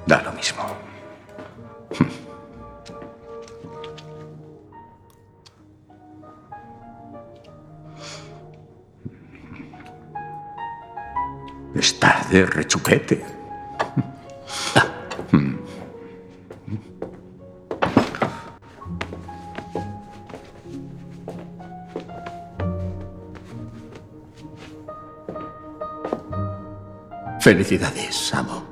Da lo mismo. Está de rechupete. Felicidades, amo.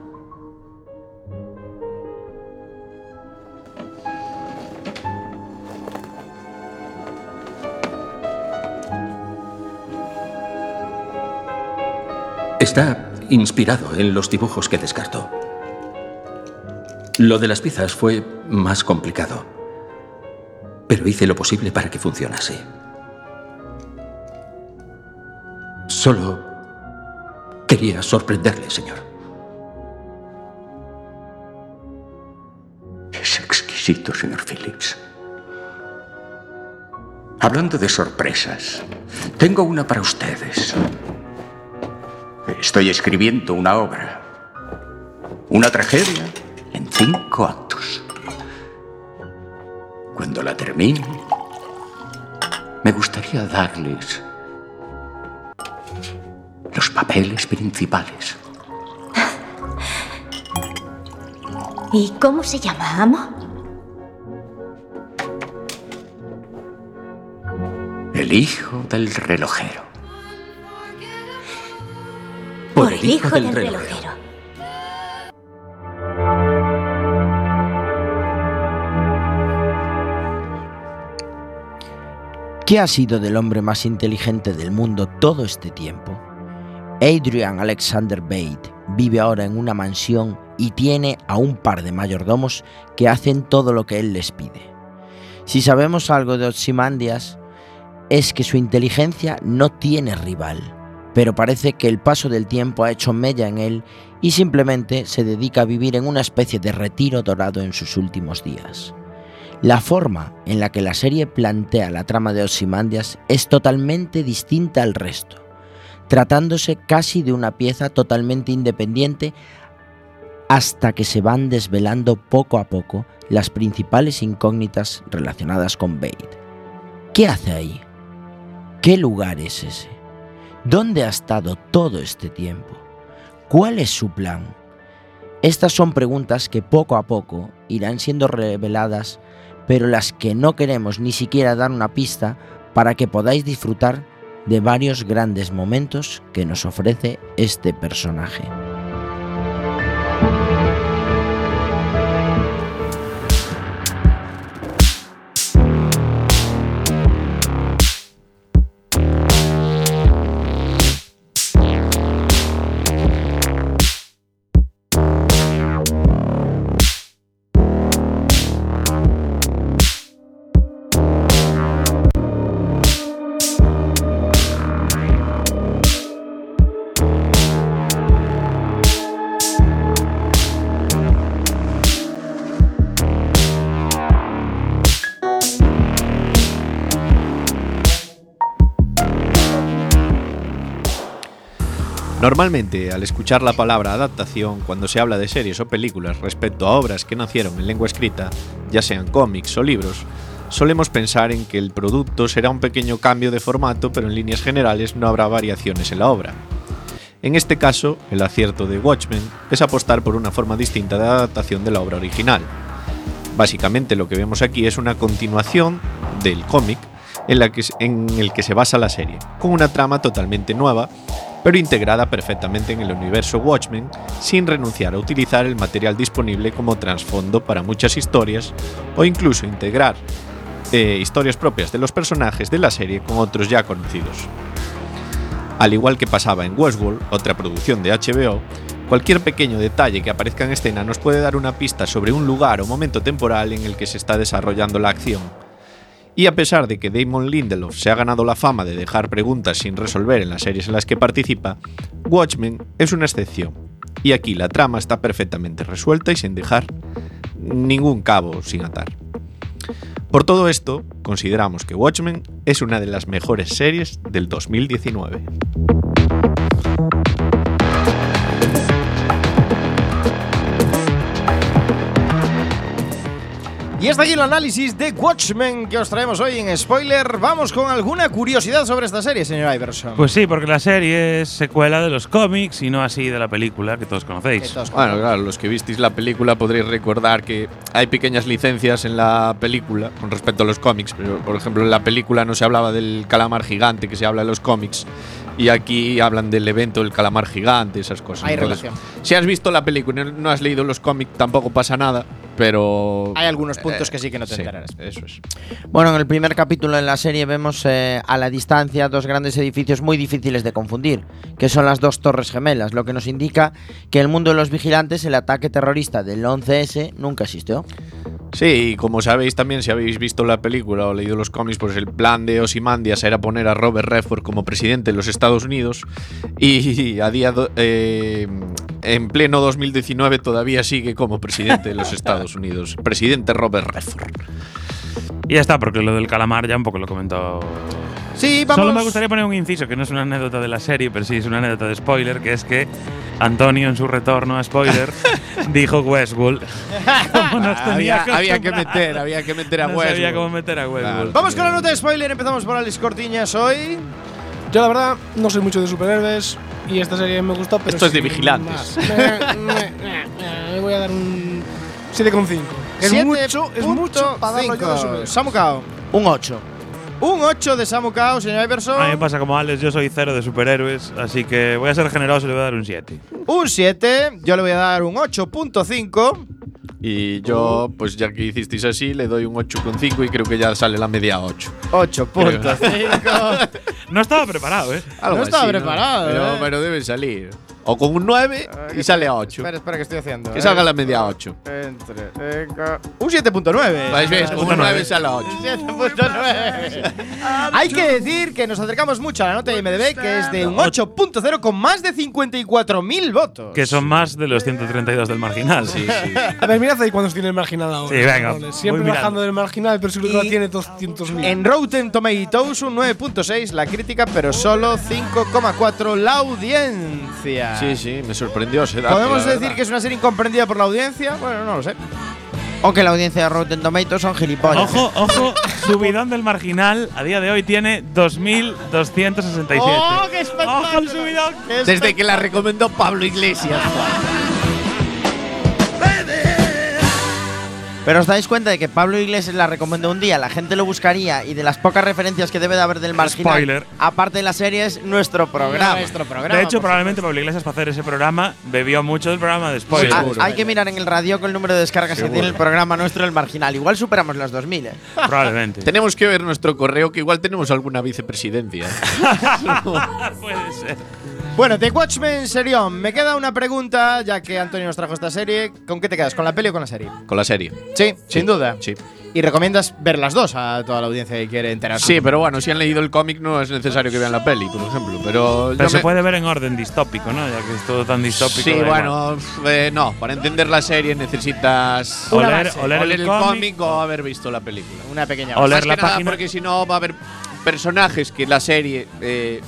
Está inspirado en los dibujos que descartó. Lo de las piezas fue más complicado, pero hice lo posible para que funcionase. Solo quería sorprenderle, señor. Es exquisito, señor Phillips. Hablando de sorpresas, tengo una para ustedes. Estoy escribiendo una obra. Una tragedia en cinco actos. Cuando la termine, me gustaría darles los papeles principales. ¿Y cómo se llama, amo? El hijo del relojero. Por el hijo del relojero. ¿Qué ha sido del hombre más inteligente del mundo todo este tiempo? Adrian Alexander Bate vive ahora en una mansión y tiene a un par de mayordomos que hacen todo lo que él les pide. Si sabemos algo de Ozymandias, es que su inteligencia no tiene rival. pero parece que el paso del tiempo ha hecho mella en él y simplemente se dedica a vivir en una especie de retiro dorado en sus últimos días. La forma en la que la serie plantea la trama de Ozymandias es totalmente distinta al resto, tratándose casi de una pieza totalmente independiente hasta que se van desvelando poco a poco las principales incógnitas relacionadas con Bate. ¿Qué hace ahí? ¿Qué lugar es ese? ¿Dónde ha estado todo este tiempo? ¿Cuál es su plan? Estas son preguntas que poco a poco irán siendo reveladas, pero las que no queremos ni siquiera dar una pista para que podáis disfrutar de varios grandes momentos que nos ofrece este personaje. Normalmente, al escuchar la palabra adaptación, cuando se habla de series o películas respecto a obras que nacieron en lengua escrita, ya sean cómics o libros, solemos pensar en que el producto será un pequeño cambio de formato, pero en líneas generales no habrá variaciones en la obra. En este caso, el acierto de Watchmen es apostar por una forma distinta de adaptación de la obra original. Básicamente lo que vemos aquí es una continuación del cómic en, en el que se basa la serie, con una trama totalmente nueva, pero integrada perfectamente en el universo Watchmen sin renunciar a utilizar el material disponible como trasfondo para muchas historias o incluso integrar eh, historias propias de los personajes de la serie con otros ya conocidos. Al igual que pasaba en Westworld, otra producción de HBO, cualquier pequeño detalle que aparezca en escena nos puede dar una pista sobre un lugar o momento temporal en el que se está desarrollando la acción. Y a pesar de que Damon Lindelof se ha ganado la fama de dejar preguntas sin resolver en las series en las que participa, Watchmen es una excepción. Y aquí la trama está perfectamente resuelta y sin dejar ningún cabo sin atar. Por todo esto, consideramos que Watchmen es una de las mejores series del 2019. Y hasta aquí el análisis de Watchmen que os traemos hoy en spoiler. Vamos con alguna curiosidad sobre esta serie, señor Iverson. Pues sí, porque la serie es secuela de los cómics y no así de la película que todos conocéis. Bueno, claro, los que visteis la película podréis recordar que hay pequeñas licencias en la película con respecto a los cómics. Pero, por ejemplo, en la película no se hablaba del calamar gigante que se habla en los cómics. Y aquí hablan del evento del calamar gigante, esas cosas. Hay Entonces, relación. Si has visto la película y no- has leído los cómics, tampoco pasa nada. Pero. Hay algunos puntos que sí que no te sí, enterarás. Eso es. Bueno, en el primer capítulo en la serie vemos eh, a la distancia dos grandes edificios muy difíciles de confundir, que son las dos torres gemelas, lo que nos indica que en el mundo de los vigilantes el ataque terrorista del 11S nunca existió. Sí, y como sabéis también, si habéis visto la película o leído los cómics, pues el plan de Ozymandias era poner a Robert Redford como presidente de los Estados Unidos y a día do- eh, en pleno 2019 todavía sigue como presidente de los Estados Unidos. Presidente Robert Redford. Y ya está, porque lo del calamar ya un poco lo comentó. Sí, vamos. Solo me gustaría poner un inciso, que no es una anécdota de la serie, pero sí es una anécdota de spoiler, que es que Antonio en su retorno a spoiler dijo Westworld. Como nos tenía había, había que meter, había que meter a No Westworld. sabía cómo meter a Westworld. Vamos con la nota de spoiler. Empezamos por Alex Cortiñas hoy. Yo la verdad no soy mucho de superhéroes y esta serie me gustó, pero Esto es de vigilantes. más. Me, me- me- me voy a dar un 7,5. Es mucho, es mucho para rollo de 7.5. superhéroes. Samu Kao. Un 8. Un 8 de Samu Kao, señor Iverson. A mí me pasa como Alex, yo soy cero de superhéroes, así que voy a ser generoso y le voy a dar un 7. Un 7. Yo le voy a dar un 8.5. Y yo, pues ya que hicisteis así, le doy un 8,5 y creo que ya sale la media 8. 8.5. No estaba preparado, ¿eh? No estaba preparado, Pero, ¿eh? pero debe salir. O con un 9 y sale a 8. Espera, espera, que estoy haciendo. Que eh. salga la media a 8. Entre. venga. Un 7.9. Pues ves, con un 9 sale a 8. 7.9. Hay que decir que nos acercamos mucho a la nota de IMDb, que es de un 8.0 con más de 54.000 votos. Que son más de los 132 del marginal. Sí, sí. A ver, mirad ahí cuántos tiene el marginal ahora. Sí, venga. Siempre bajando del marginal, pero seguro que tiene 200.000. En Rotten Tomatoes un 9.6 la crítica, pero solo 5,4 la audiencia. Sí, sí, me sorprendió ese dato. ¿Podemos decir verdad. que es una serie incomprendida por la audiencia? Bueno, no lo sé. O que la audiencia de Rotten Tomatoes son gilipollas. Ojo, ojo, subidón del marginal a día de hoy tiene 2.267. ¡Oh, qué espectáculo! ¡Ojo el subidón! Desde que la recomendó Pablo Iglesias. Pero os dais cuenta de que Pablo Iglesias la recomendó un día, la gente lo buscaría y de las pocas referencias que debe de haber del marginal, Spoiler. aparte de la serie, es nuestro programa. Nuestro programa. De hecho, probablemente Pablo Iglesias para hacer ese programa bebió mucho del programa de spoiler. Ah, hay que mirar en el radio con el número de descargas que Seguro. tiene el programa nuestro, el marginal. Igual superamos las 2000, ¿eh? Probablemente. Tenemos que ver nuestro correo, que igual tenemos alguna vicepresidencia. Puede ser. Bueno, The Watchmen Serión. Me queda una pregunta, ya que Antonio nos trajo esta serie. ¿Con qué te quedas? ¿Con la peli o con la serie? Con la serie. Sí, sin duda. Sí. Y recomiendas ver las dos a toda la audiencia que quiere enterarse. Sí, pero bueno, si han leído el cómic no es necesario que vean la peli, por ejemplo. Pero, se me- puede ver en orden distópico, ¿no? Ya que es todo tan distópico. Sí, bueno, eh, no. Para entender la serie necesitas O leer- o leer el el cómic. o haber visto la película. Una pequeña O base. leer Más la que nada página- porque si no va a haber personajes que la serie eh,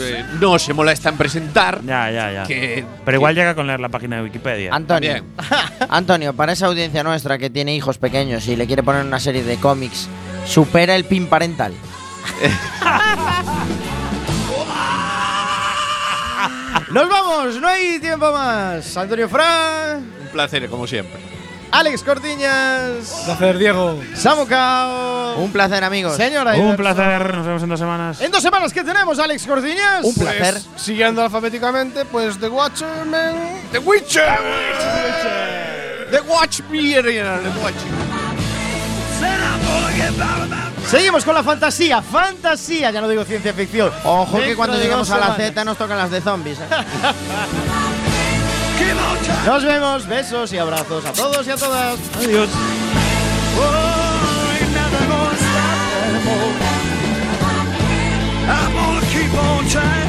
eh, no se molesta en presentar. Ya, ya, ya. Que, Pero igual llega con leer la página de Wikipedia. Antonio, Bien. Antonio, para esa audiencia nuestra que tiene hijos pequeños y le quiere poner una serie de cómics, supera el pin parental. ¡Nos vamos! No hay tiempo más. Antonio Fran, un placer, como siempre. Alex Cortiñas, Placer, Diego. Samu Cao, Un placer, amigos. señora Un Iverson. placer, nos vemos en dos semanas. En dos semanas que tenemos, Alex Cortiñas. Un placer. Pues, siguiendo alfabéticamente, pues The Watchmen. The Witcher. The Watch Me, The Watch Seguimos con la fantasía, fantasía, ya no digo ciencia ficción. Ojo que cuando lleguemos a la. Z nos tocan las de zombies. ¿eh? Nos vemos, besos y abrazos a todos y a todas. Adiós. I'm gonna keep on trying.